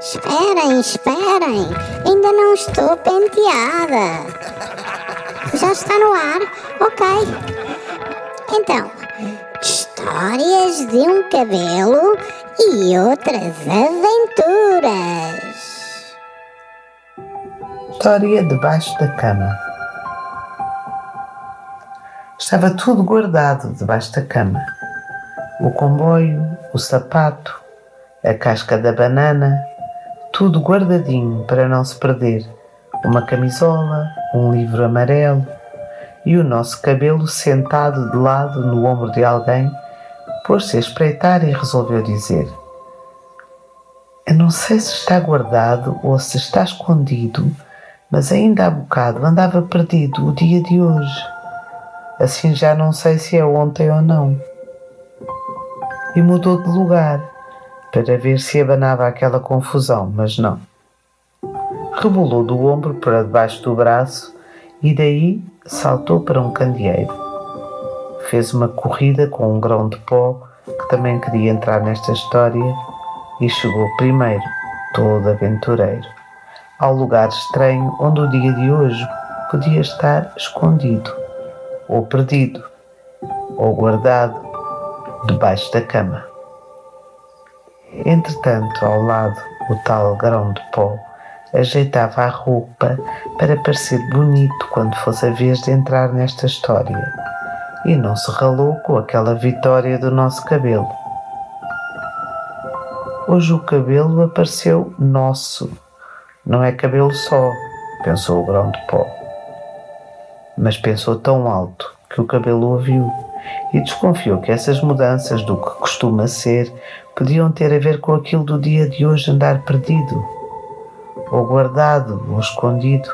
Esperem, esperem, ainda não estou penteada. Já está no ar? Ok. Então, histórias de um cabelo e outras aventuras. História debaixo da cama. Estava tudo guardado debaixo da cama. O comboio, o sapato, a casca da banana, tudo guardadinho para não se perder. Uma camisola, um livro amarelo e o nosso cabelo sentado de lado no ombro de alguém, pôs-se a espreitar e resolveu dizer: Eu não sei se está guardado ou se está escondido, mas ainda há bocado andava perdido o dia de hoje. Assim já não sei se é ontem ou não. E mudou de lugar para ver se abanava aquela confusão, mas não. Rebolou do ombro para debaixo do braço e daí saltou para um candeeiro. Fez uma corrida com um grão de pó que também queria entrar nesta história e chegou primeiro, todo aventureiro, ao lugar estranho onde o dia de hoje podia estar escondido, ou perdido, ou guardado debaixo da cama. Entretanto, ao lado, o tal grão de pó ajeitava a roupa para parecer bonito quando fosse a vez de entrar nesta história e não se ralou com aquela vitória do nosso cabelo. Hoje o cabelo apareceu nosso, não é cabelo só, pensou o grão de pó. Mas pensou tão alto que o cabelo ouviu e desconfiou que essas mudanças do que costuma ser podiam ter a ver com aquilo do dia de hoje andar perdido, ou guardado, ou escondido.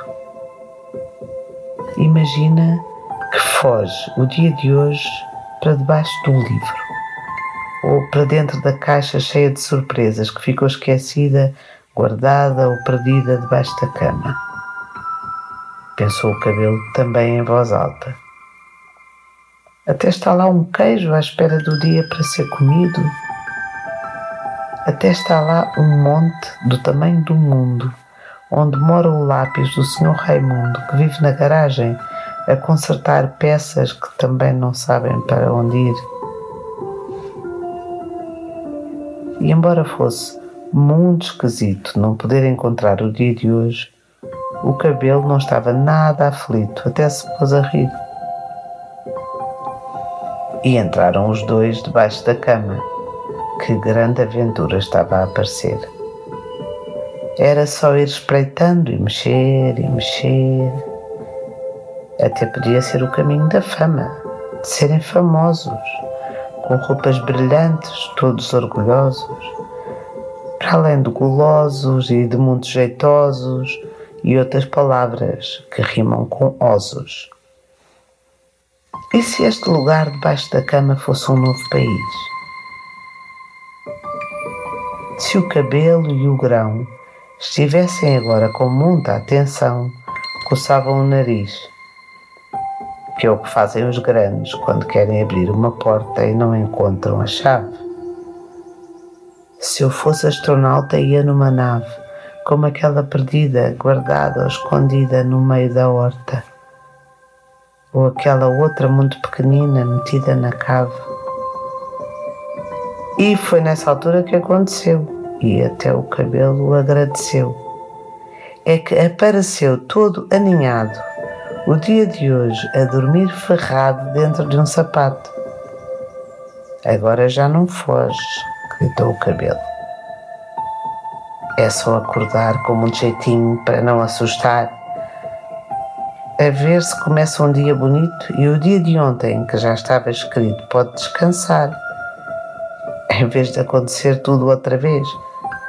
Imagina que foge o dia de hoje para debaixo do livro, ou para dentro da caixa cheia de surpresas que ficou esquecida, guardada ou perdida debaixo da cama. Pensou o cabelo também em voz alta. Até está lá um queijo à espera do dia para ser comido. Até está lá um monte do tamanho do mundo, onde mora o lápis do Sr. Raimundo, que vive na garagem a consertar peças que também não sabem para onde ir. E embora fosse muito esquisito não poder encontrar o dia de hoje, o cabelo não estava nada aflito, até se pôs a rir e entraram os dois debaixo da cama. Que grande aventura estava a aparecer. Era só ir espreitando e mexer e mexer. Até podia ser o caminho da fama, de serem famosos, com roupas brilhantes, todos orgulhosos, para além de gulosos e de muito jeitosos e outras palavras que rimam com osos. E se este lugar debaixo da cama fosse um novo país? Se o cabelo e o grão estivessem agora com muita atenção, coçavam o nariz, que é o que fazem os grandes quando querem abrir uma porta e não encontram a chave. Se eu fosse astronauta, ia numa nave, como aquela perdida, guardada ou escondida no meio da horta ou aquela outra muito pequenina metida na cave. E foi nessa altura que aconteceu, e até o cabelo agradeceu. É que apareceu todo aninhado, o dia de hoje, a dormir ferrado dentro de um sapato. Agora já não foge, gritou o cabelo. É só acordar com muito jeitinho para não assustar a ver se começa um dia bonito e o dia de ontem, que já estava escrito, pode descansar, em vez de acontecer tudo outra vez,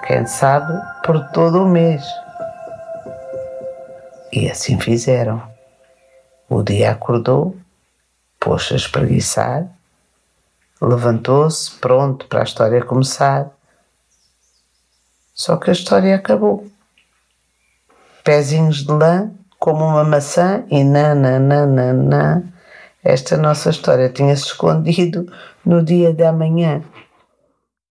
quem sabe por todo o mês. E assim fizeram. O dia acordou, pôs-se a espreguiçar, levantou-se, pronto para a história começar. Só que a história acabou. Pezinhos de lã como uma maçã e nananana. Esta nossa história tinha-se escondido no dia de amanhã.